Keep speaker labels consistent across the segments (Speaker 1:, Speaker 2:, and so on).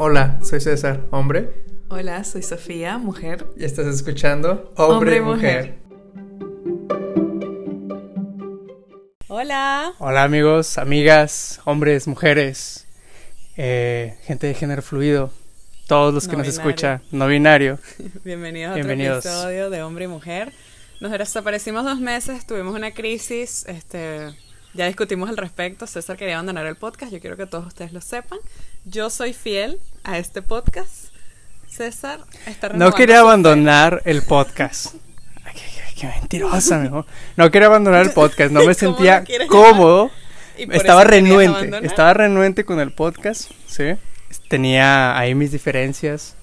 Speaker 1: Hola, soy César, hombre.
Speaker 2: Hola, soy Sofía, mujer.
Speaker 1: Y estás escuchando Hombre, y mujer.
Speaker 2: Hola.
Speaker 1: Hola amigos, amigas, hombres, mujeres, eh, gente de género fluido, todos los que nos escuchan, no binario.
Speaker 2: Bienvenidos, a otro episodio de Hombre y Mujer. Nos desaparecimos dos meses, tuvimos una crisis, este, ya discutimos al respecto. César quería abandonar el podcast, yo quiero que todos ustedes lo sepan. Yo soy fiel a este podcast. César está
Speaker 1: No quería abandonar el podcast. qué, mentirosa, mejor. No quería abandonar el podcast, no me sentía cómodo. Estaba renuente, estaba renuente con el podcast, sí. Tenía ahí mis diferencias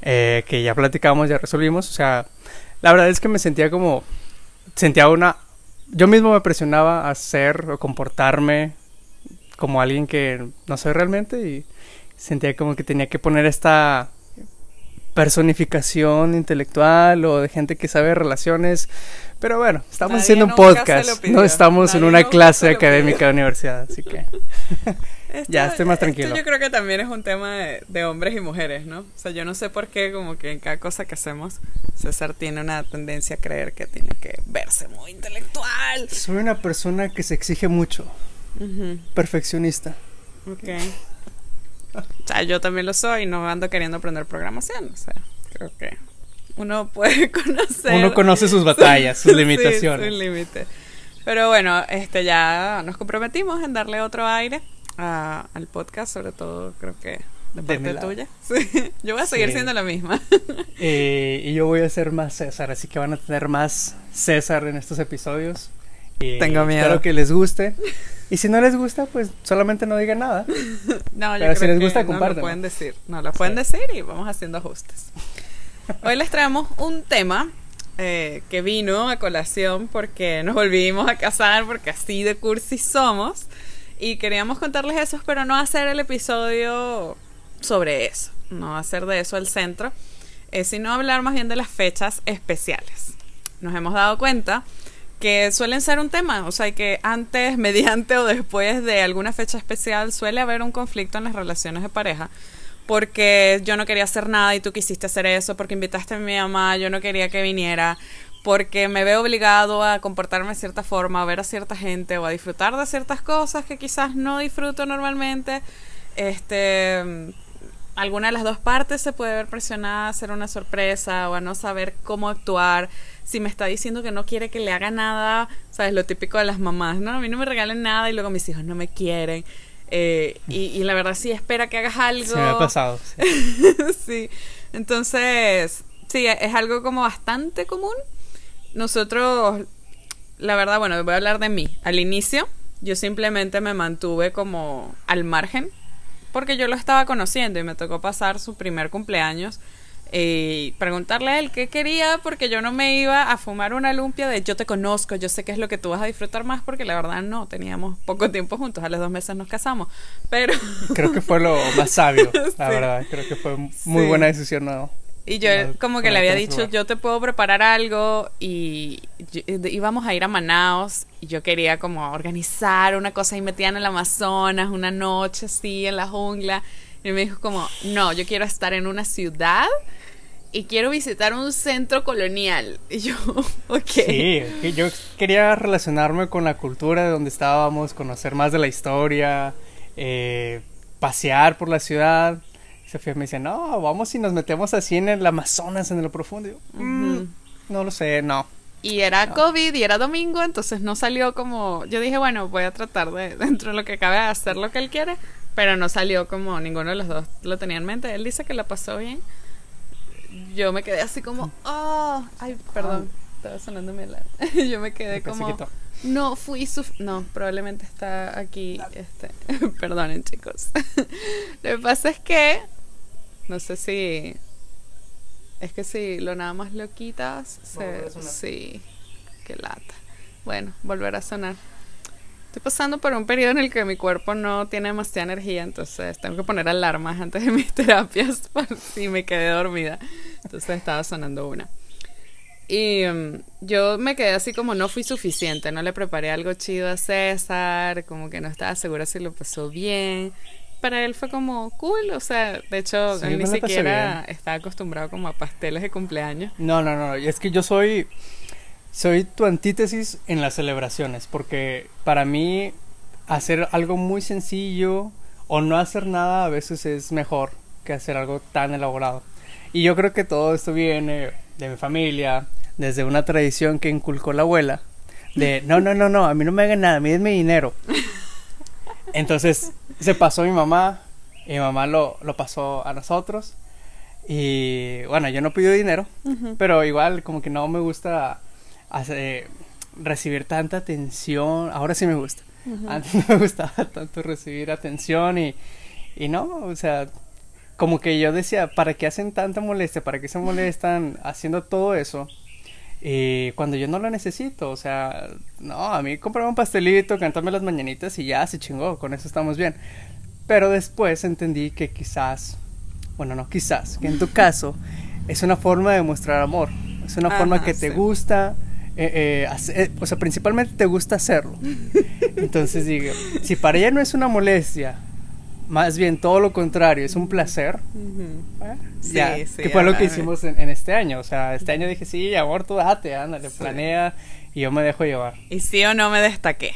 Speaker 1: eh, que ya platicamos, ya resolvimos. O sea, la verdad es que me sentía como, sentía una yo mismo me presionaba a ser o comportarme como alguien que no soy realmente y sentía como que tenía que poner esta personificación intelectual o de gente que sabe relaciones. Pero bueno, estamos haciendo un podcast, no estamos en una clase académica de universidad, así que ya estoy más tranquilo.
Speaker 2: yo creo que también es un tema de, hombres y mujeres, ¿no? O sea, yo no sé por qué como que en cada cosa que hacemos César tiene una tendencia a creer que tiene que verse muy intelectual.
Speaker 1: Soy una persona que se exige mucho, perfeccionista.
Speaker 2: Ok. O sea, yo también lo soy, no ando queriendo aprender programación. O sea, creo que uno puede conocer.
Speaker 1: Uno conoce sus batallas, sus limitaciones.
Speaker 2: Sí, límite. Pero bueno, este ya nos comprometimos en darle otro aire al podcast, sobre todo creo que de parte tuya. Sí. Yo voy a seguir siendo la misma.
Speaker 1: Eh, y yo voy a ser más César, así que van a tener más César en estos episodios.
Speaker 2: Tengo miedo.
Speaker 1: Espero que les guste. Y si no les gusta, pues solamente no digan nada.
Speaker 2: no, yo Pero si les gusta, no lo pueden decir. No lo pueden decir y vamos haciendo ajustes. Hoy les traemos un tema eh, que vino a colación porque nos volvimos a casar, porque así de cursi somos. Y queríamos contarles eso, pero no hacer el episodio sobre eso. No hacer de eso el centro, eh, sino hablar más bien de las fechas especiales. Nos hemos dado cuenta que suelen ser un tema, o sea, que antes, mediante o después de alguna fecha especial suele haber un conflicto en las relaciones de pareja, porque yo no quería hacer nada y tú quisiste hacer eso, porque invitaste a mi mamá, yo no quería que viniera, porque me veo obligado a comportarme de cierta forma, a ver a cierta gente o a disfrutar de ciertas cosas que quizás no disfruto normalmente. Este, alguna de las dos partes se puede ver presionada a hacer una sorpresa o a no saber cómo actuar si me está diciendo que no quiere que le haga nada, sabes, lo típico de las mamás, ¿no? A mí no me regalen nada y luego mis hijos no me quieren. Eh, y, la verdad sí espera que hagas algo.
Speaker 1: Se me ha pasado.
Speaker 2: Sí. Entonces, sí, es algo como bastante común. Nosotros, la verdad, bueno, voy a hablar de mí. Al inicio, yo simplemente me mantuve como al margen, porque yo lo estaba conociendo y me tocó pasar su primer cumpleaños y preguntarle a él qué quería, porque yo no me iba a fumar una lumpia de yo te conozco, yo sé qué es lo que tú vas a disfrutar más, porque la verdad no, teníamos poco tiempo juntos, a los dos meses nos casamos, pero...
Speaker 1: Creo que fue lo más sabio, la verdad, creo que fue muy buena decisión, ¿no?
Speaker 2: Y yo como que le había dicho, yo te puedo preparar algo y íbamos a ir a Manaos y yo quería como organizar una cosa y metían en el Amazonas, una noche así en la jungla. Y me dijo como, no, yo quiero estar en una ciudad y quiero visitar un centro colonial. Y yo, ok.
Speaker 1: Sí, yo quería relacionarme con la cultura de donde estábamos, conocer más de la historia, eh, pasear por la ciudad. Sofía me dice, no, vamos y nos metemos así en el Amazonas, en lo profundo. Mm, no lo sé, no.
Speaker 2: Y era COVID y era domingo, entonces no salió como... Yo dije, bueno, voy a tratar de, dentro de lo que cabe, hacer lo que él quiere, pero no salió como ninguno de los dos lo tenía en mente. Él dice que la pasó bien yo me quedé así como, oh, ay, perdón, estaba sonando mi alarma. yo me quedé como, no fui su, no, probablemente está aquí, este, perdonen chicos. lo que pasa es que, no sé si, es que si lo nada más lo quitas, se, sí, qué lata. Bueno, volverá a sonar. Estoy pasando por un periodo en el que mi cuerpo no tiene demasiada energía, entonces tengo que poner alarmas antes de mis terapias por si me quedé dormida. Entonces estaba sonando una. Y um, yo me quedé así como no fui suficiente, no le preparé algo chido a César, como que no estaba segura si lo pasó bien. Para él fue como cool, o sea, de hecho, él ni siquiera está acostumbrado como a pasteles de cumpleaños.
Speaker 1: No, no, no, es que yo soy soy tu antítesis en las celebraciones, porque para mí hacer algo muy sencillo o no hacer nada a veces es mejor que hacer algo tan elaborado. Y yo creo que todo esto viene de mi familia, desde una tradición que inculcó la abuela, de no, no, no, no, a mí no me hagan nada, a mí denme dinero. Entonces se pasó a mi mamá, y mi mamá lo, lo pasó a nosotros. Y bueno, yo no pido dinero, pero igual como que no me gusta hacer, recibir tanta atención. Ahora sí me gusta. Antes no me gustaba tanto recibir atención y, y no, o sea, como que yo decía, ¿para qué hacen tanta molestia? ¿Para qué se molestan haciendo todo eso? Y cuando yo no lo necesito, o sea, no, a mí comprarme un pastelito, cantarme las mañanitas y ya se chingó, con eso estamos bien. Pero después entendí que quizás, bueno, no quizás, que en tu caso es una forma de mostrar amor, es una forma que te gusta, eh, eh, eh, o sea, principalmente te gusta hacerlo. Entonces digo, si para ella no es una molestia, más bien todo lo contrario, es un placer. sí, sí, que fue lo que hicimos en, este año. O sea, este año dije, sí, amor, tú date, ándale, planea y yo me dejo llevar.
Speaker 2: Y sí o no me destaqué.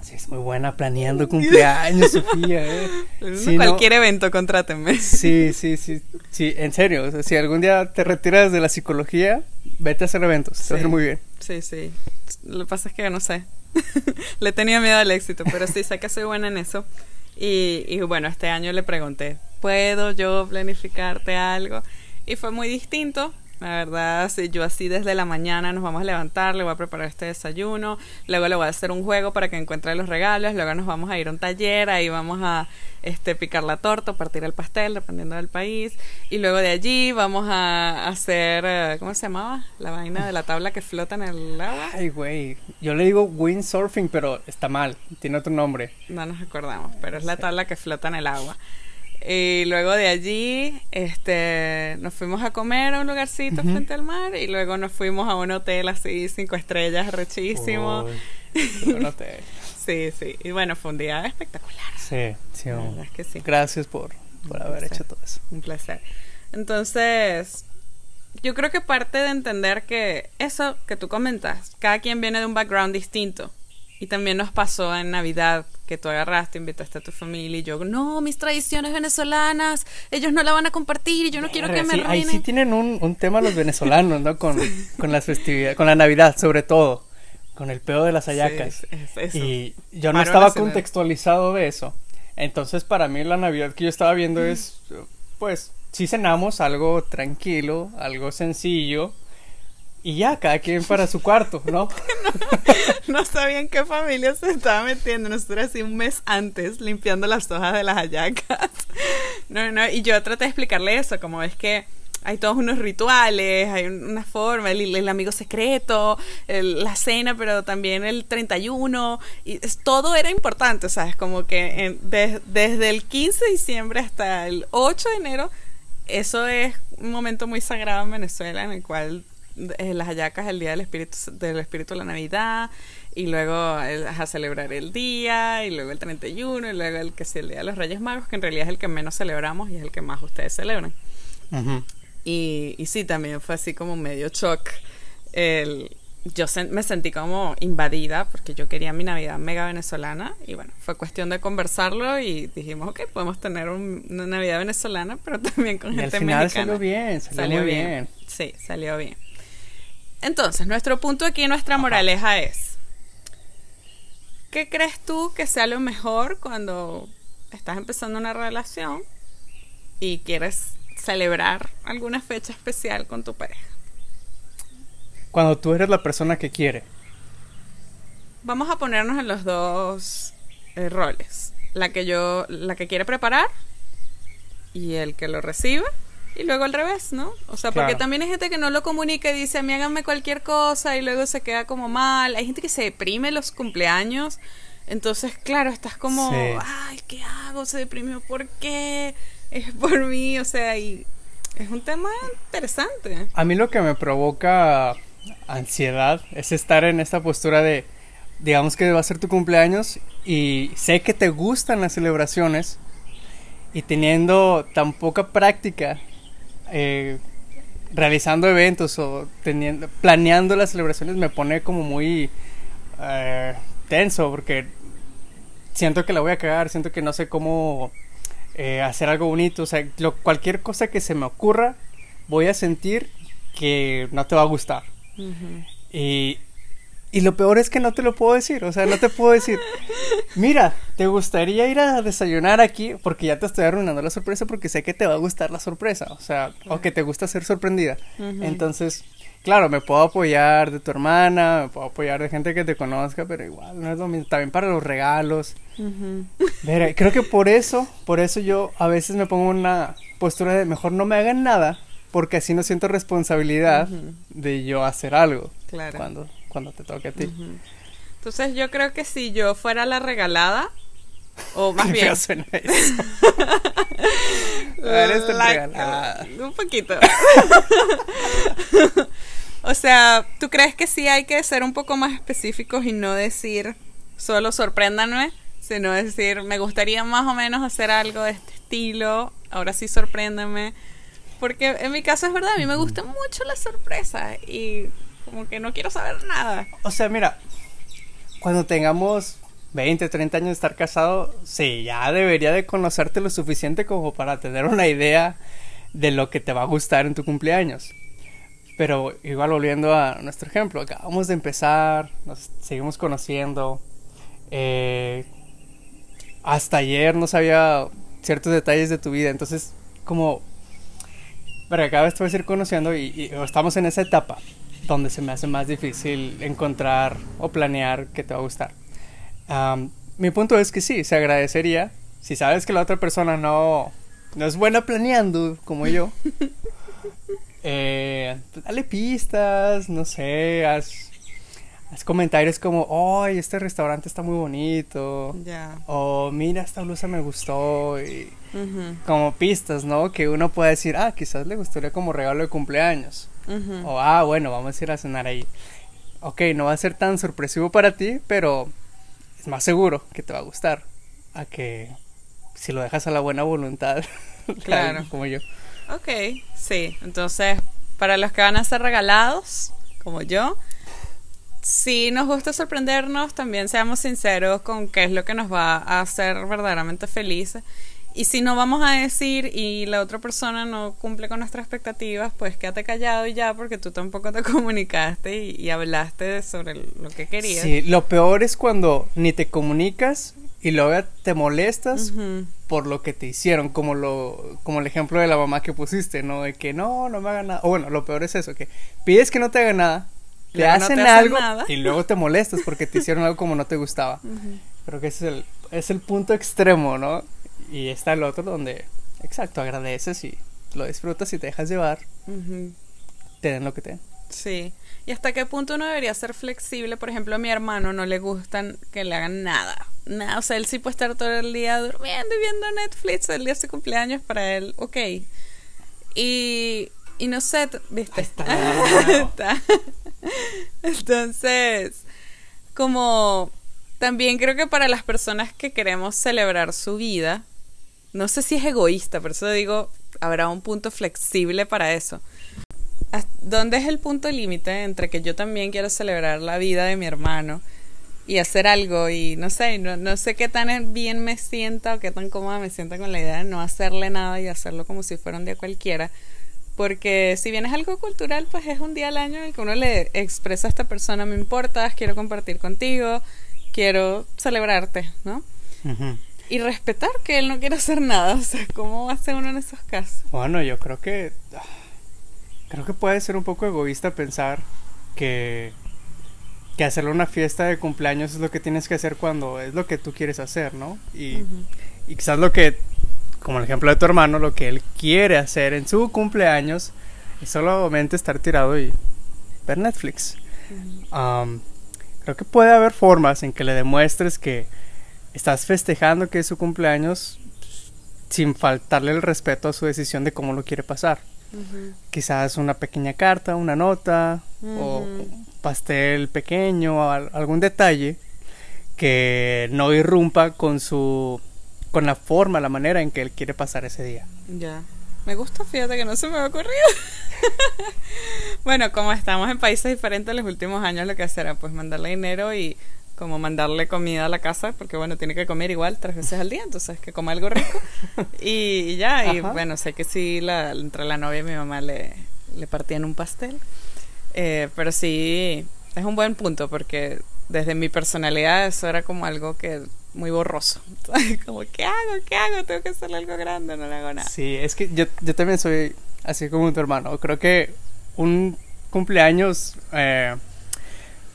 Speaker 1: Sí, es muy buena planeando cumpleaños, Sofía. ¿eh?
Speaker 2: cualquier evento, contrátenme.
Speaker 1: Sí, sí, sí, sí, en serio. O sea, si algún día te retiras de la psicología, vete a hacer eventos, te va a ir muy bien.
Speaker 2: Sí, sí. Lo que pasa es que no sé. Le tenía miedo al éxito, pero sí, sé que soy buena en eso. Y, y bueno, este año le pregunté, ¿puedo yo planificarte algo? Y fue muy distinto la verdad, si yo así desde la mañana nos vamos a levantar, le voy a preparar este desayuno, luego le voy a hacer un juego para que encuentre los regalos, luego nos vamos a ir a un taller, ahí vamos a este picar la torta, partir el pastel, dependiendo del país, y luego de allí vamos a hacer, eh, ¿cómo se llamaba? La vaina de la tabla que flota en el agua.
Speaker 1: Ay, güey, yo le digo windsurfing, pero está mal, tiene otro nombre.
Speaker 2: No nos acordamos, pero es la tabla que flota en el agua. Y luego de allí, este, nos fuimos a comer a un lugarcito frente al mar y luego nos fuimos a un hotel así, cinco estrellas, rechísimo. un hotel. sí, sí. Y bueno, fue un día espectacular.
Speaker 1: Sí, sí. es que sí. Gracias por, por haber hecho todo eso.
Speaker 2: Un placer. Entonces, yo creo que parte de entender que eso que tú comentas, cada quien viene de un background distinto. Y también nos pasó en Navidad que tú agarraste, invitaste a tu familia y yo, no, mis tradiciones venezolanas, ellos no la van a compartir y yo no quiero que me
Speaker 1: Ahí sí tienen un, un, tema los venezolanos, ¿no? Con, con las festividades, con la Navidad sobre todo, con el pedo de las ayacas. Y yo no estaba contextualizado de eso. Entonces para mí la Navidad que yo estaba viendo es, pues, sí cenamos algo tranquilo, algo sencillo y ya, cada quien para su cuarto, ¿no?
Speaker 2: no, sabían qué familia se estaba metiendo. Nosotros así un mes antes limpiando las hojas de las hallacas. No, no, y yo traté de explicarle eso, como es que hay todos unos rituales, hay una forma, el, amigo secreto, la cena, pero también el 31, y todo era importante, ¿sabes? Como que desde el 15 de diciembre hasta el 8 de enero, eso es un momento muy sagrado en Venezuela en el cual eh, las hallacas el día del espíritu del espíritu de la Navidad y luego a celebrar el día y luego el 31 y luego el que sea el día de los Reyes Magos que en realidad es el que menos celebramos y es el que más ustedes celebran y, y sí también fue así como medio shock el yo me sentí como invadida porque yo quería mi Navidad mega venezolana y bueno, fue cuestión de conversarlo y dijimos, ok, podemos tener una Navidad venezolana, pero también con gente
Speaker 1: al final salió bien, salió, bien. bien.
Speaker 2: Sí, salió bien. Entonces, nuestro punto aquí, nuestra moraleja es, ¿qué crees tú que sea lo mejor cuando estás empezando una relación y quieres celebrar alguna fecha especial con tu pareja?
Speaker 1: Cuando tú eres la persona que quiere.
Speaker 2: Vamos a ponernos en los dos eh, roles. La que yo, la que quiere preparar y el que lo recibe y luego al revés, ¿no? O sea, porque también hay gente que no lo comunica y dice, a mí háganme cualquier cosa y luego se queda como mal. Hay gente que se deprime los cumpleaños. Entonces, claro, estás como, ay, ¿qué hago? Se deprimió, ¿por qué? Es por mí, o sea, y es un tema interesante.
Speaker 1: A mí lo que me provoca ansiedad es estar en esta postura de, digamos que va a ser tu cumpleaños y sé que te gustan las celebraciones, y teniendo tan poca práctica eh, realizando eventos o teniendo, planeando las celebraciones me pone como muy eh, tenso porque siento que la voy a cagar, siento que no sé cómo eh, hacer algo bonito, o sea, cualquier cosa que se me ocurra voy a sentir que no te va a gustar. Y y lo peor es que no te lo puedo decir, o sea, no te puedo decir, mira, ¿te gustaría ir a desayunar aquí? Porque ya te estoy arruinando la sorpresa porque sé que te va a gustar la sorpresa, o sea, o que te gusta ser sorprendida. Entonces, claro, me puedo apoyar de tu hermana, me puedo apoyar de gente que te conozca, pero igual no es lo mismo, también para los regalos. creo que por eso, por eso yo a veces me pongo una postura de mejor no me hagan nada, porque así no siento responsabilidad de yo hacer algo. Claro. Cuando cuando te toque a ti.
Speaker 2: Entonces yo creo que si yo fuera la regalada, o más bien... suena eso. Eres la regalada. Un poquito. o sea, ¿tú crees que sí hay que ser un poco más específicos y no decir solo sorpréndanme? Sino decir, me gustaría más o menos hacer algo de este estilo, ahora sí sorpréndanme. Porque en mi caso es verdad, a mí me gusta mucho la sorpresa y como que no quiero saber nada.
Speaker 1: O sea, mira, cuando tengamos 20, 30 años de estar casado, sí, ya debería de conocerte lo suficiente como para tener una idea de lo que te va a gustar en tu cumpleaños. Pero igual volviendo a nuestro ejemplo, acabamos de empezar, nos seguimos conociendo. Eh, hasta ayer no sabía ciertos detalles de tu vida, entonces como... Pero cada vez te vas a ir conociendo y estamos en esa etapa donde se me hace más difícil encontrar o planear que te va a gustar. mi punto es que sí, se agradecería si sabes que la otra persona no, no es buena planeando como yo. eh, dale pistas, no sé, haz, comentarios como, ¡ay, este restaurante está muy bonito! O mira, esta blusa me gustó. Y, Como pistas, ¿no? Que uno puede decir, ah, quizás le gustaría como regalo de cumpleaños. O, ah, bueno, vamos a ir a cenar ahí. Ok, no va a ser tan sorpresivo para ti, pero es más seguro que te va a gustar. A que si lo dejas a la buena voluntad, claro, como yo.
Speaker 2: Ok, sí. Entonces, para los que van a ser regalados, como yo, si nos gusta sorprendernos, también seamos sinceros con qué es lo que nos va a hacer verdaderamente felices y si no vamos a decir y la otra persona no cumple con nuestras expectativas, pues quédate callado y ya porque tú tampoco te comunicaste y, hablaste sobre lo que querías.
Speaker 1: Sí, lo peor es cuando ni te comunicas y luego te molestas por lo que te hicieron, como lo como el ejemplo de la mamá que pusiste, ¿no? De que no, no me haga nada. O bueno, lo peor es eso, que pides que no te haga nada, te hacen algo y luego te molestas porque te hicieron algo como no te gustaba. Creo que ese es el, es el punto extremo, ¿no? Y está el otro donde, exacto, agradeces y lo disfrutas y te dejas llevar. Te den lo que te den.
Speaker 2: Sí. ¿Y hasta qué punto uno debería ser flexible? Por ejemplo, a mi hermano no le gustan que le hagan nada. Nada, o sea, él sí puede estar todo el día durmiendo y viendo Netflix el día de su cumpleaños para él, ok. Y, y no sé, ¿viste? Está. Entonces, como también creo que para las personas que queremos celebrar su vida, no sé si es egoísta, por eso digo, habrá un punto flexible para eso. ¿Dónde es el punto límite entre que yo también quiero celebrar la vida de mi hermano y hacer algo y no sé, no, sé qué tan bien me sienta o qué tan cómoda me sienta con la idea de no hacerle nada y hacerlo como si fuera un día cualquiera? Porque si bien es algo cultural, pues es un día al año en el que uno le expresa a esta persona, me importas, quiero compartir contigo, quiero celebrarte, ¿no? Y respetar que él no quiere hacer nada. O sea, ¿cómo hace uno en esos casos?
Speaker 1: Bueno, yo creo que. Creo que puede ser un poco egoísta pensar que. Que hacerle una fiesta de cumpleaños es lo que tienes que hacer cuando es lo que tú quieres hacer, ¿no? Y, y quizás lo que. Como el ejemplo de tu hermano, lo que él quiere hacer en su cumpleaños es solamente estar tirado y ver Netflix. creo que puede haber formas en que le demuestres que estás festejando que es su cumpleaños sin faltarle el respeto a su decisión de cómo lo quiere pasar. Quizás una pequeña carta, una nota o un pastel pequeño o algún detalle que no irrumpa con su con la forma, la manera en que él quiere pasar ese día.
Speaker 2: Ya. Me gusta, fíjate que no se me ha ocurrido. bueno, como estamos en países diferentes los últimos años, lo que hacer pues mandarle dinero y como mandarle comida a la casa, porque bueno, tiene que comer igual tres veces al día, entonces que coma algo rico. y, ya, y bueno, sé que sí, la, entre la novia y mi mamá le, le partían un pastel. Eh, pero sí, es un buen punto, porque desde mi personalidad eso era como algo que muy borroso. como, ¿qué hago? ¿Qué hago? Tengo que hacerle algo grande, no le hago nada.
Speaker 1: Sí, es que yo, yo también soy así como tu hermano. Creo que un cumpleaños, eh,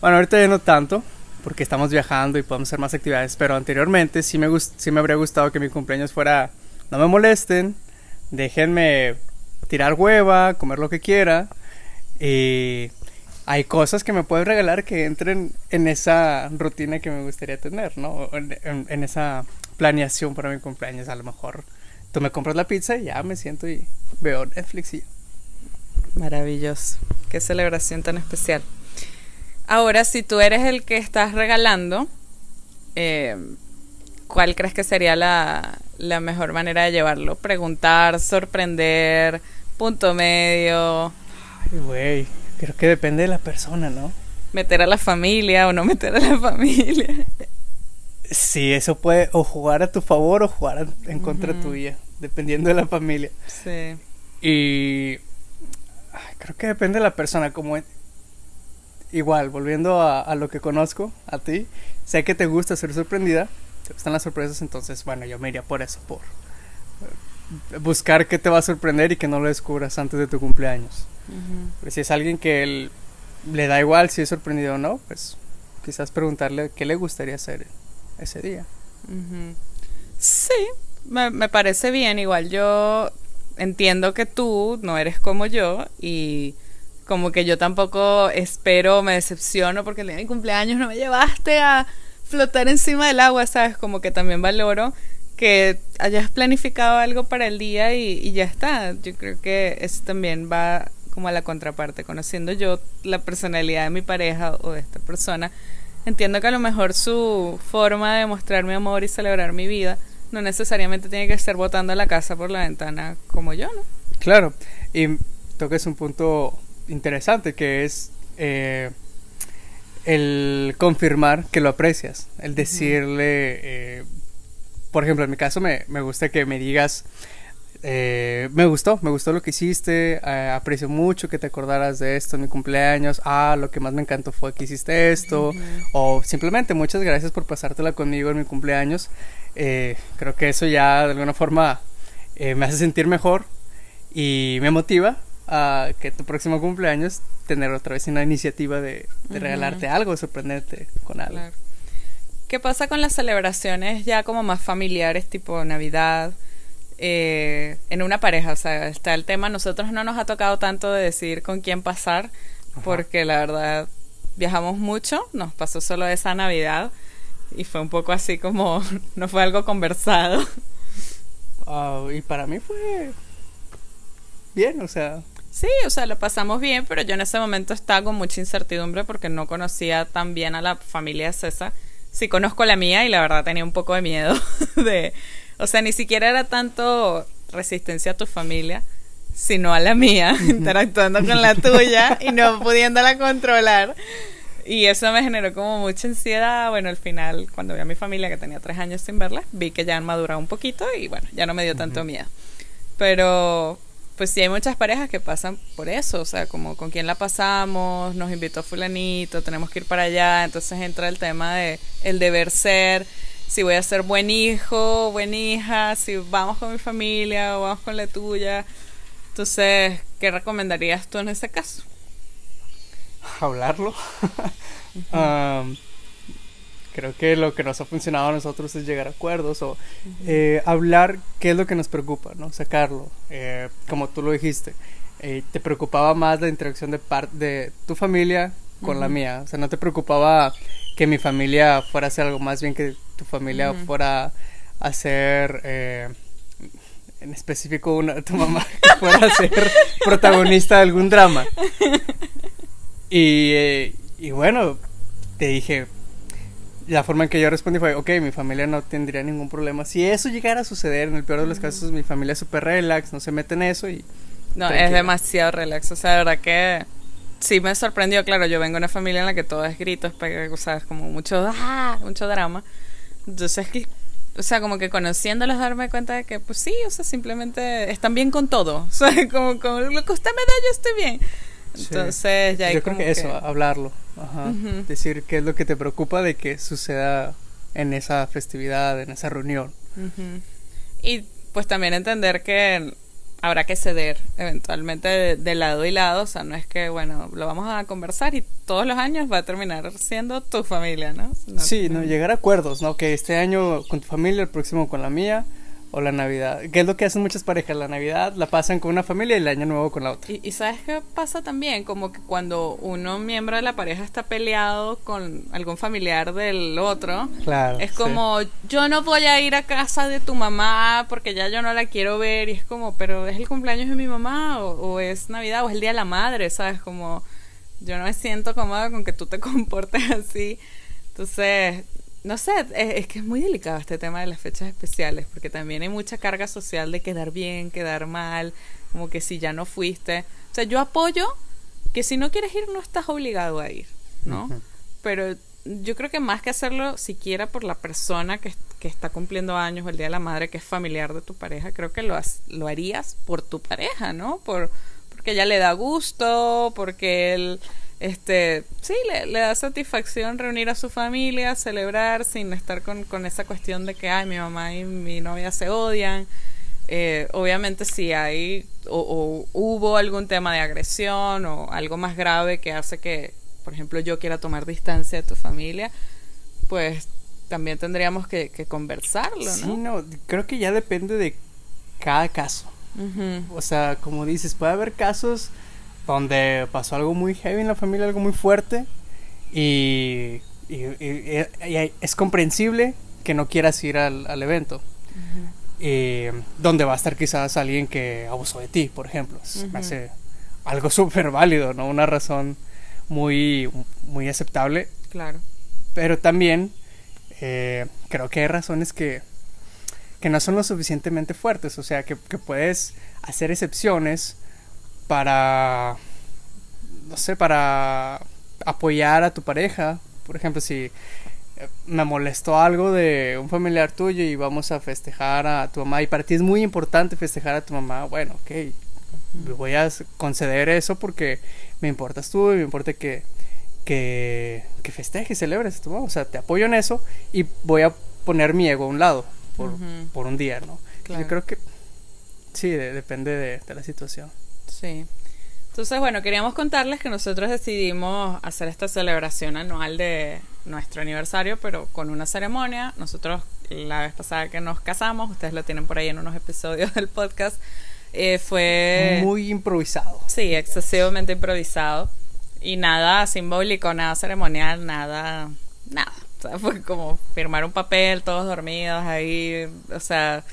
Speaker 1: bueno, ahorita ya no tanto, porque estamos viajando y podemos hacer más actividades, pero anteriormente sí me, gust sí me habría gustado que mi cumpleaños fuera, no me molesten, déjenme tirar hueva, comer lo que quiera, y hay cosas que me pueden regalar que entren en esa rutina que me gustaría tener, ¿no? En, esa planeación para mi cumpleaños, a lo mejor tú me compras la pizza y ya me siento y veo Netflix y
Speaker 2: Maravilloso. Qué celebración tan especial. Ahora, si tú eres el que estás regalando, eh, ¿cuál crees que sería la, la mejor manera de llevarlo? Preguntar, sorprender, punto medio.
Speaker 1: Ay, güey, creo que depende de la persona, ¿no?
Speaker 2: Meter a la familia o no meter a la familia.
Speaker 1: Sí, eso puede o jugar a tu favor o jugar en contra tuya, dependiendo de la familia.
Speaker 2: Sí.
Speaker 1: Y creo que depende de la persona, como igual, volviendo a, lo que conozco, a ti, sé que te gusta ser sorprendida, te gustan las sorpresas, entonces, bueno, yo me iría por eso, por eh, buscar qué te va a sorprender y que no lo descubras antes de tu cumpleaños. si es alguien que le da igual si es sorprendido o no, pues quizás preguntarle qué le gustaría hacer ese día.
Speaker 2: Sí, me, me parece bien, igual yo entiendo que tú no eres como yo y como que yo tampoco espero, me decepciono porque el día de mi cumpleaños no me llevaste a flotar encima del agua, ¿sabes? Como que también valoro que hayas planificado algo para el día y, ya está. Yo creo que eso también va como a la contraparte. Conociendo yo la personalidad de mi pareja o de esta persona, entiendo que a lo mejor su forma de mostrar mi amor y celebrar mi vida no necesariamente tiene que ser botando la casa por la ventana como yo, ¿no?
Speaker 1: Claro, y toques un punto interesante que es eh, el confirmar que lo aprecias, el decirle, eh, por ejemplo, en mi caso me, me gusta que me digas, eh, me gustó, me gustó lo que hiciste, aprecio mucho que te acordaras de esto en mi cumpleaños, ah, lo que más me encantó fue que hiciste esto, o simplemente muchas gracias por pasártela conmigo en mi cumpleaños, creo que eso ya de alguna forma me hace sentir mejor y me motiva que tu próximo cumpleaños tener otra vez una iniciativa de, regalarte algo, sorprenderte con algo.
Speaker 2: ¿Qué pasa con las celebraciones ya como más familiares, tipo Navidad? Eh, en una pareja, o sea, está el tema, nosotros no nos ha tocado tanto de decidir con quién pasar, porque la verdad viajamos mucho, nos pasó solo esa Navidad y fue un poco así como, no fue algo conversado.
Speaker 1: y para mí fue bien, o sea,
Speaker 2: Sí, o sea, lo pasamos bien, pero yo en ese momento estaba con mucha incertidumbre porque no conocía tan bien a la familia de César. Sí conozco la mía y la verdad tenía un poco de miedo de... O sea, ni siquiera era tanto resistencia a tu familia, sino a la mía, interactuando con la tuya y no pudiéndola controlar. Y eso me generó como mucha ansiedad. Bueno, al final, cuando vi a mi familia, que tenía tres años sin verla, vi que ya han madurado un poquito y bueno, ya no me dio tanto miedo. Pero pues sí hay muchas parejas que pasan por eso, o sea, como con quién la pasamos, nos invitó fulanito, tenemos que ir para allá, entonces entra el tema de el deber ser, si voy a ser buen hijo, buena hija, si vamos con mi familia o vamos con la tuya. Entonces, ¿qué recomendarías tú en ese caso?
Speaker 1: Hablarlo. Creo que lo que nos ha funcionado a nosotros es llegar a acuerdos o eh, hablar qué es lo que nos preocupa, ¿no? Sacarlo, eh, como tú lo dijiste. Eh, te preocupaba más la interacción de, parte de tu familia con la mía. O sea, no te preocupaba que mi familia fuera a hacer algo más bien que tu familia fuera a hacer en específico una, tu mamá fuera a ser protagonista de algún drama. Y, y bueno, te dije, la forma en que yo respondí fue, ok, mi familia no tendría ningún problema. Si eso llegara a suceder, en el peor de los casos, mi familia es súper relax, no se mete en eso y...
Speaker 2: No, es demasiado relax, o sea, de verdad que sí me sorprendió, claro, yo vengo de una familia en la que todo es gritos, o sea, como mucho, ¡ah! mucho drama. Entonces, o sea, como que conociéndolos darme cuenta de que, pues sí, o sea, simplemente están bien con todo. O sea, como, como lo que usted me da, yo estoy bien. Entonces, ya hay
Speaker 1: Yo creo que, eso, hablarlo. Ajá. Decir qué es lo que te preocupa de que suceda en esa festividad, en esa reunión.
Speaker 2: Y pues también entender que habrá que ceder eventualmente de, lado y lado, o sea, no es que, bueno, lo vamos a conversar y todos los años va a terminar siendo tu familia, ¿no?
Speaker 1: sí, no, llegar a acuerdos, ¿no? Que este año con tu familia, el próximo con la mía, o la Navidad. ¿Qué es lo que hacen muchas parejas? La Navidad la pasan con una familia y el año nuevo con la otra.
Speaker 2: Y, sabes qué pasa también, como que cuando uno miembro de la pareja está peleado con algún familiar del otro, claro, es como yo no voy a ir a casa de tu mamá porque ya yo no la quiero ver y es como, pero es el cumpleaños de mi mamá o, o es Navidad o es el día de la madre, ¿sabes? Como yo no me siento cómoda con que tú te comportes así. Entonces, no sé, es, que es muy delicado este tema de las fechas especiales, porque también hay mucha carga social de quedar bien, quedar mal, como que si ya no fuiste. O sea, yo apoyo que si no quieres ir no estás obligado a ir, ¿no? Pero yo creo que más que hacerlo siquiera por la persona que, que, está cumpliendo años o el Día de la Madre, que es familiar de tu pareja, creo que lo, lo harías por tu pareja, ¿no? Por, porque ella le da gusto, porque él este, sí, le, da satisfacción reunir a su familia, celebrar sin estar con, con esa cuestión de que, ay, mi mamá y mi novia se odian. Eh, obviamente si hay o, hubo algún tema de agresión o algo más grave que hace que, por ejemplo, yo quiera tomar distancia de tu familia, pues también tendríamos que, conversarlo, ¿no?
Speaker 1: Sí, no, creo que ya depende de cada caso. O sea, como dices, puede haber casos donde pasó algo muy heavy en la familia, algo muy fuerte, y, es comprensible que no quieras ir al, evento. donde va a estar quizás alguien que abusó de ti, por ejemplo. hace algo súper válido, ¿no? Una razón muy, muy aceptable.
Speaker 2: Claro.
Speaker 1: Pero también eh, creo que hay razones que, que no son lo suficientemente fuertes. O sea, que, que puedes hacer excepciones para, no sé, para apoyar a tu pareja. Por ejemplo, si eh, me molestó algo de un familiar tuyo y vamos a festejar a tu mamá y para ti es muy importante festejar a tu mamá, bueno, ok, voy a conceder eso porque me importas tú y me importa que, que, que festejes, celebres a tu mamá, o sea, te apoyo en eso y voy a poner mi ego a un lado por, por un día, ¿no? Yo creo que sí, depende de la situación.
Speaker 2: Sí. Entonces, bueno, queríamos contarles que nosotros decidimos hacer esta celebración anual de nuestro aniversario, pero con una ceremonia. Nosotros, la vez pasada que nos casamos, ustedes lo tienen por ahí en unos episodios del podcast, eh, fue...
Speaker 1: Muy improvisado.
Speaker 2: Sí, excesivamente improvisado. Y nada simbólico, nada ceremonial, nada... Nada. O sea, fue como firmar un papel, todos dormidos ahí. O sea,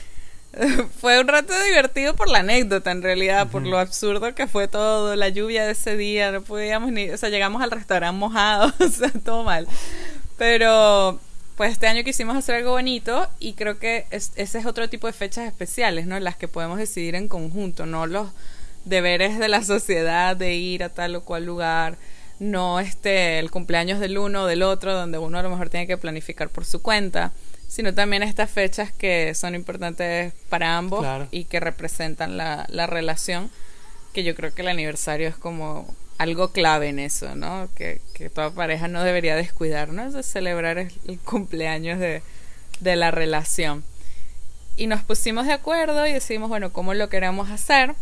Speaker 2: fue un rato divertido por la anécdota, en realidad, por lo absurdo que fue todo, la lluvia de ese día, no podíamos ni, o sea, llegamos al restaurante mojado, o sea, todo mal. Pero, pues este año quisimos hacer algo bonito y creo que ese es otro tipo de fechas especiales, ¿no? Las que podemos decidir en conjunto, no los deberes de la sociedad de ir a tal o cual lugar, no este, el cumpleaños del uno o del otro, donde uno a lo mejor tiene que planificar por su cuenta sino también estas fechas que son importantes para ambos y que representan la, la relación, que yo creo que el aniversario es como algo clave en eso, ¿no? Que, que toda pareja no debería descuidar, ¿no? Es de celebrar el, cumpleaños de, de, la relación. Y nos pusimos de acuerdo y decidimos, bueno, ¿cómo lo queremos hacer?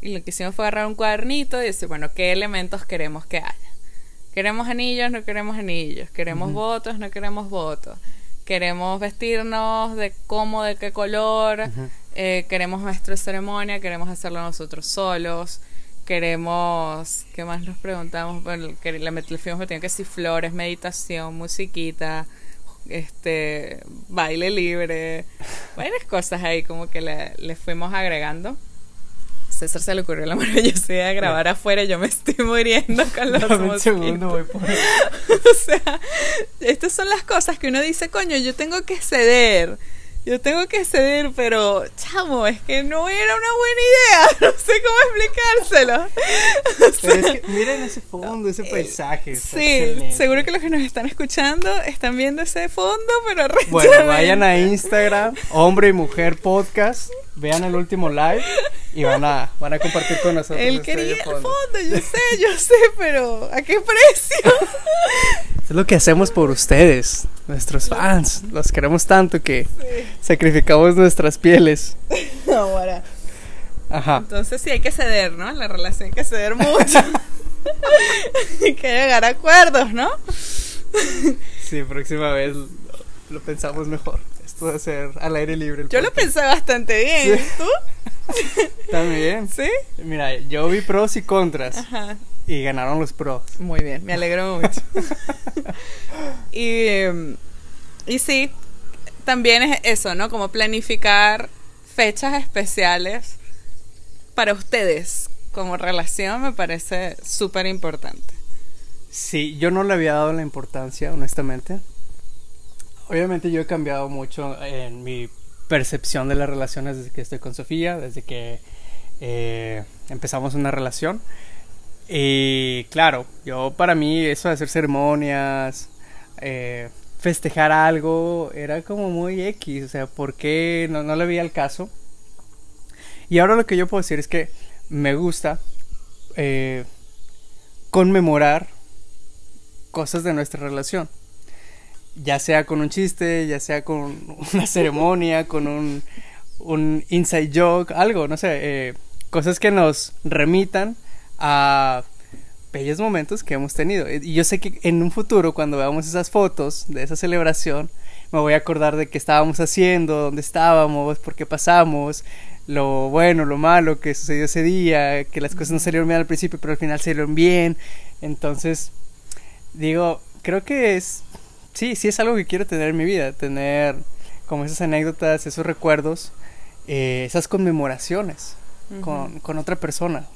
Speaker 2: Y lo que hicimos fue agarrar un cuadernito y decir, bueno, ¿qué elementos queremos que haya? ¿Queremos anillos? No queremos anillos. ¿Queremos votos? No queremos votos queremos vestirnos de cómo, de qué color, eh, queremos nuestra ceremonia, queremos hacerlo nosotros solos, queremos, ¿qué más nos preguntamos? Bueno, que le, le fuimos que si flores, meditación, musiquita, este, baile libre, varias cosas ahí como que le, le fuimos agregando. César se le ocurrió la maravillosa idea de grabar afuera, yo me estoy muriendo con los un segundo, voy por... o sea, estas son las cosas que uno dice, coño, yo tengo que ceder yo tengo que ceder, pero chamo, es que no era una buena idea. No sé cómo
Speaker 1: explicárselo. miren ese fondo, ese eh, paisaje.
Speaker 2: Sí, seguro que los que nos están escuchando están viendo ese fondo, pero
Speaker 1: Bueno, vayan a Instagram, hombre y mujer podcast, vean el último live y van a, van a compartir con nosotros.
Speaker 2: Él quería el fondo, yo sé, yo sé, pero ¿a qué precio?
Speaker 1: es lo que hacemos por ustedes, nuestros fans. Los queremos tanto que sacrificamos nuestras pieles.
Speaker 2: Ahora. Ajá. Entonces sí hay que ceder, ¿no? En la relación hay que ceder mucho. hay que llegar a acuerdos, ¿no?
Speaker 1: sí, próxima vez lo pensamos mejor. Esto de ser al aire libre.
Speaker 2: Yo lo pensé bastante bien. ¿Tú?
Speaker 1: También.
Speaker 2: ¿Sí?
Speaker 1: Mira, yo vi pros y contras. Ajá. Y ganaron los pros.
Speaker 2: Muy bien, me alegro mucho. y, y sí, también es eso, ¿no? Como planificar fechas especiales para ustedes como relación me parece súper importante.
Speaker 1: Sí, yo no le había dado la importancia, honestamente. Obviamente yo he cambiado mucho en mi percepción de las relaciones desde que estoy con Sofía, desde que eh, empezamos una relación. Y claro, yo para mí eso de hacer ceremonias, eh, festejar algo, era como muy X, o sea, ¿por qué no, no le veía el caso? Y ahora lo que yo puedo decir es que me gusta eh, conmemorar cosas de nuestra relación. Ya sea con un chiste, ya sea con una ceremonia, con un, un inside joke, algo, no sé, eh, cosas que nos remitan a bellos momentos que hemos tenido. Y yo sé que en un futuro, cuando veamos esas fotos de esa celebración, me voy a acordar de qué estábamos haciendo, dónde estábamos, por qué pasamos, lo bueno, lo malo que sucedió ese día, que las cosas no salieron bien al principio, pero al final salieron bien. Entonces, digo, creo que es, sí, sí es algo que quiero tener en mi vida, tener como esas anécdotas, esos recuerdos, eh, esas conmemoraciones con, con otra persona.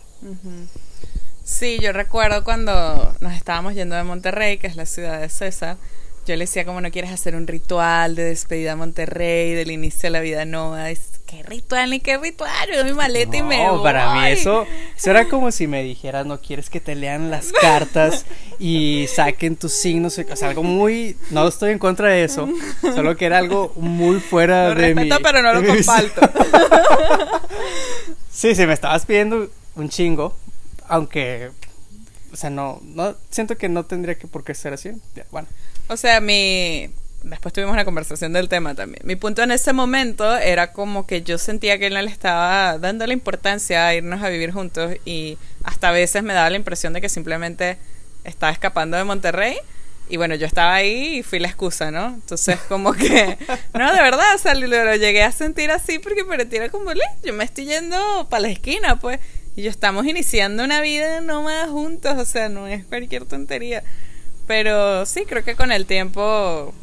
Speaker 2: Sí, yo recuerdo cuando nos estábamos yendo de Monterrey, que es la ciudad de César, yo le decía como no quieres hacer un ritual de despedida a Monterrey, del inicio de la vida nómada. ¿Qué ritual ni qué ritual? Yo mi maleta y me voy.
Speaker 1: para mí eso, eso era como si me dijeras no quieres que te lean las cartas y saquen tus signos. O sea, algo muy... No estoy en contra de eso, solo que era algo muy fuera de respeto,
Speaker 2: pero no lo comparto.
Speaker 1: sí, sí, me estabas pidiendo un chingo, aunque... O sea, no, no, siento que no tendría que por qué ser así. Bueno.
Speaker 2: O sea, mi... Después tuvimos una conversación del tema también. Mi punto en ese momento era como que yo sentía que él no le estaba dando la importancia a irnos a vivir juntos y hasta a veces me daba la impresión de que simplemente estaba escapando de Monterrey y bueno, yo estaba ahí y fui la excusa, ¿no? Entonces, como que, no, de verdad, o sea, lo, llegué a sentir así porque para ti era como, yo me estoy yendo para la esquina, pues, y yo estamos iniciando una vida nómada juntos, o sea, no es cualquier tontería. Pero sí, creo que con el tiempo,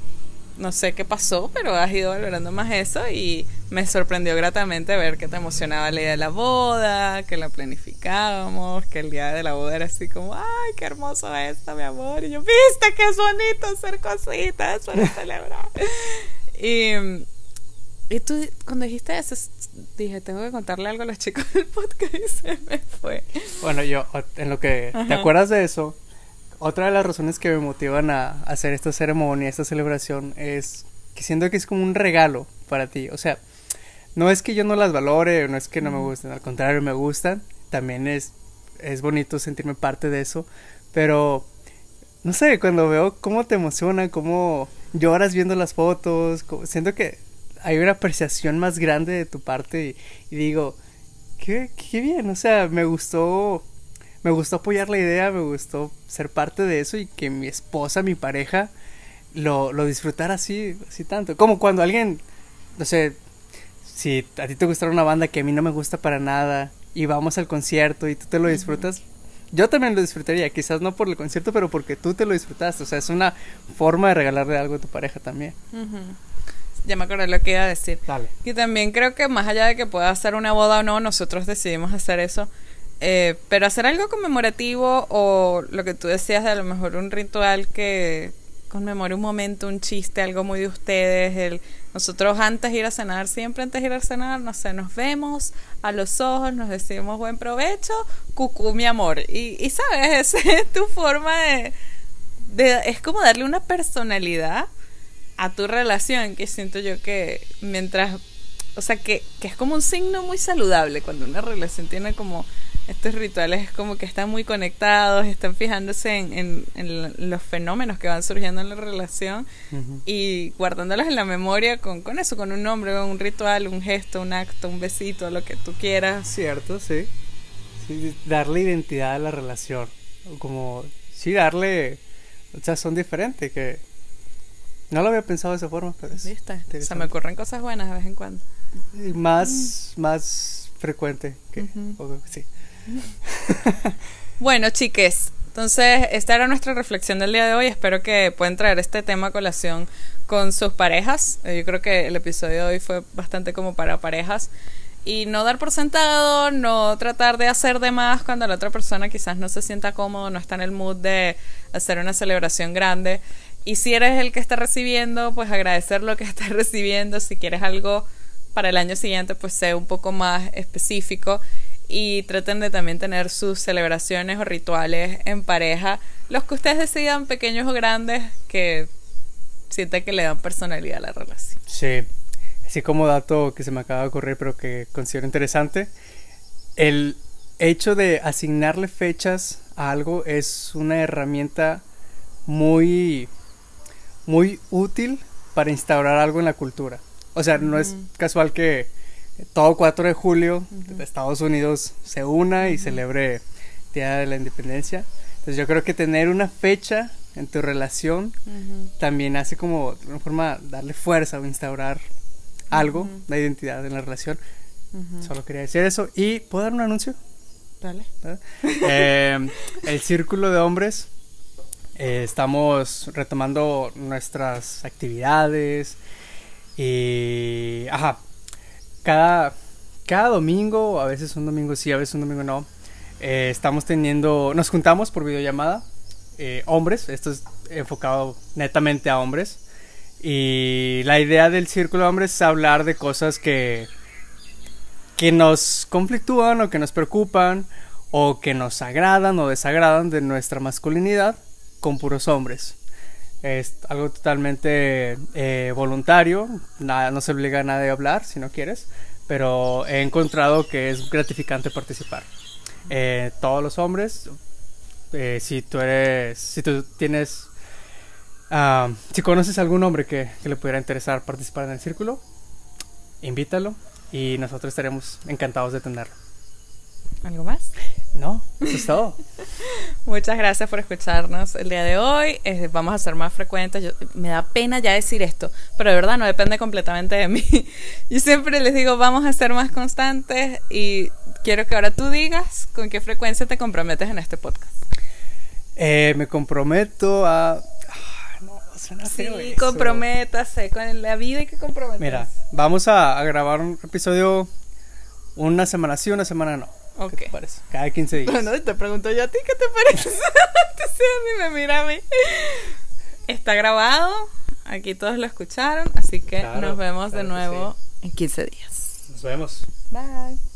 Speaker 2: no sé qué pasó, pero has ido valorando más eso y me sorprendió gratamente ver que te emocionaba la idea de la boda, que la planificábamos, que el día de la boda era así como, ay, qué hermoso esto, mi amor. Y yo, viste que es bonito hacer cositas para celebrar. y, y tú, cuando dijiste eso, dije, tengo que contarle algo a los chicos del podcast y se me fue.
Speaker 1: Bueno, yo, en lo que, ¿te acuerdas de eso? otra de las razones que me motivan a hacer esta ceremonia, esta celebración, es que siento que es como un regalo para ti. O sea, no es que yo no las valore, no es que no me gusten, al contrario, me gustan. También es, es bonito sentirme parte de eso. Pero, no sé, cuando veo cómo te emociona, cómo lloras viendo las fotos, siento que hay una apreciación más grande de tu parte y, digo, qué, qué bien, o sea, me gustó me gustó apoyar la idea, me gustó ser parte de eso y que mi esposa, mi pareja, lo, lo disfrutara así, así tanto. Como cuando alguien, no sé, si a ti te gustara una banda que a mí no me gusta para nada y vamos al concierto y tú te lo disfrutas, yo también lo disfrutaría, quizás no por el concierto, pero porque tú te lo disfrutaste. O sea, es una forma de regalarle algo a tu pareja también.
Speaker 2: Ya me acordé lo que iba a decir. Y también creo que más allá de que pueda hacer una boda o no, nosotros decidimos hacer eso. Eh, pero hacer algo conmemorativo o lo que tú decías de a lo mejor un ritual que conmemore un momento, un chiste, algo muy de ustedes. El, nosotros antes de ir a cenar, siempre antes de ir a cenar, no sé, nos vemos a los ojos, nos decimos buen provecho, cucú mi amor. Y, y sabes, esa es tu forma de, de, es como darle una personalidad a tu relación que siento yo que mientras, o sea, que, que es como un signo muy saludable cuando una relación tiene como estos rituales es como que están muy conectados, están fijándose en, en, los fenómenos que van surgiendo en la relación y guardándolos en la memoria con, con eso, con un nombre, un ritual, un gesto, un acto, un besito, lo que tú quieras.
Speaker 1: Cierto, sí. sí darle identidad a la relación, como, sí, darle, o sea, son diferentes, que no lo había pensado de esa forma, pero
Speaker 2: sí, se me ocurren cosas buenas de vez en cuando.
Speaker 1: más, más frecuente que, sí.
Speaker 2: bueno, chiques, entonces esta era nuestra reflexión del día de hoy. Espero que puedan traer este tema a colación con sus parejas. Eh, yo creo que el episodio de hoy fue bastante como para parejas. Y no dar por sentado, no tratar de hacer de más cuando la otra persona quizás no se sienta cómodo, no está en el mood de hacer una celebración grande. Y si eres el que está recibiendo, pues agradecer lo que estás recibiendo. Si quieres algo para el año siguiente, pues sea un poco más específico y traten de también tener sus celebraciones o rituales en pareja, los que ustedes decidan, pequeños o grandes, que sienten que le dan personalidad a la relación.
Speaker 1: Sí, así como dato que se me acaba de ocurrir, pero que considero interesante, el hecho de asignarle fechas a algo es una herramienta muy, muy útil para instaurar algo en la cultura. O sea, no es casual que todo 4 de julio de Estados Unidos se una y celebre Día de la Independencia. Entonces yo creo que tener una fecha en tu relación también hace como de una forma darle fuerza o instaurar algo, la identidad en la relación. Solo quería decir eso. ¿Y puedo dar un anuncio?
Speaker 2: Dale.
Speaker 1: Eh, el Círculo de Hombres. Eh, estamos retomando nuestras actividades. Y. Ajá cada, cada domingo, a veces un domingo sí, a veces un domingo no, eh, estamos teniendo, nos juntamos por videollamada, eh, hombres, esto es enfocado netamente a hombres. Y la idea del círculo de hombres es hablar de cosas que, que nos conflictúan o que nos preocupan o que nos agradan o desagradan de nuestra masculinidad con puros hombres. Es algo totalmente eh, voluntario, nada, no se obliga a nadie a hablar si no quieres, pero he encontrado que es gratificante participar. Eh, todos los hombres, eh, si tú eres, si tú tienes, ah, si conoces algún hombre que, que le pudiera interesar participar en el círculo, invítalo y nosotros estaremos encantados de tenerlo.
Speaker 2: ¿Algo más?
Speaker 1: No, eso es todo.
Speaker 2: Muchas gracias por escucharnos el día de hoy. Eh, vamos a ser más frecuentes. me da pena ya decir esto, pero de verdad no depende completamente de mí. Yo siempre les digo, vamos a ser más constantes y quiero que ahora tú digas con qué frecuencia te comprometes en este podcast.
Speaker 1: Eh, me comprometo a...
Speaker 2: No, suena sí, comprométase con la vida y que comprometas.
Speaker 1: Mira, vamos a, a grabar un episodio una semana sí, una semana no.
Speaker 2: ¿Qué te
Speaker 1: parece? Cada 15 días.
Speaker 2: Bueno, te pregunto yo a ti, ¿qué te parece? mí me mira a mí. Está grabado, aquí todos lo escucharon, así que nos vemos de nuevo en 15 días.
Speaker 1: Nos vemos.
Speaker 2: Bye.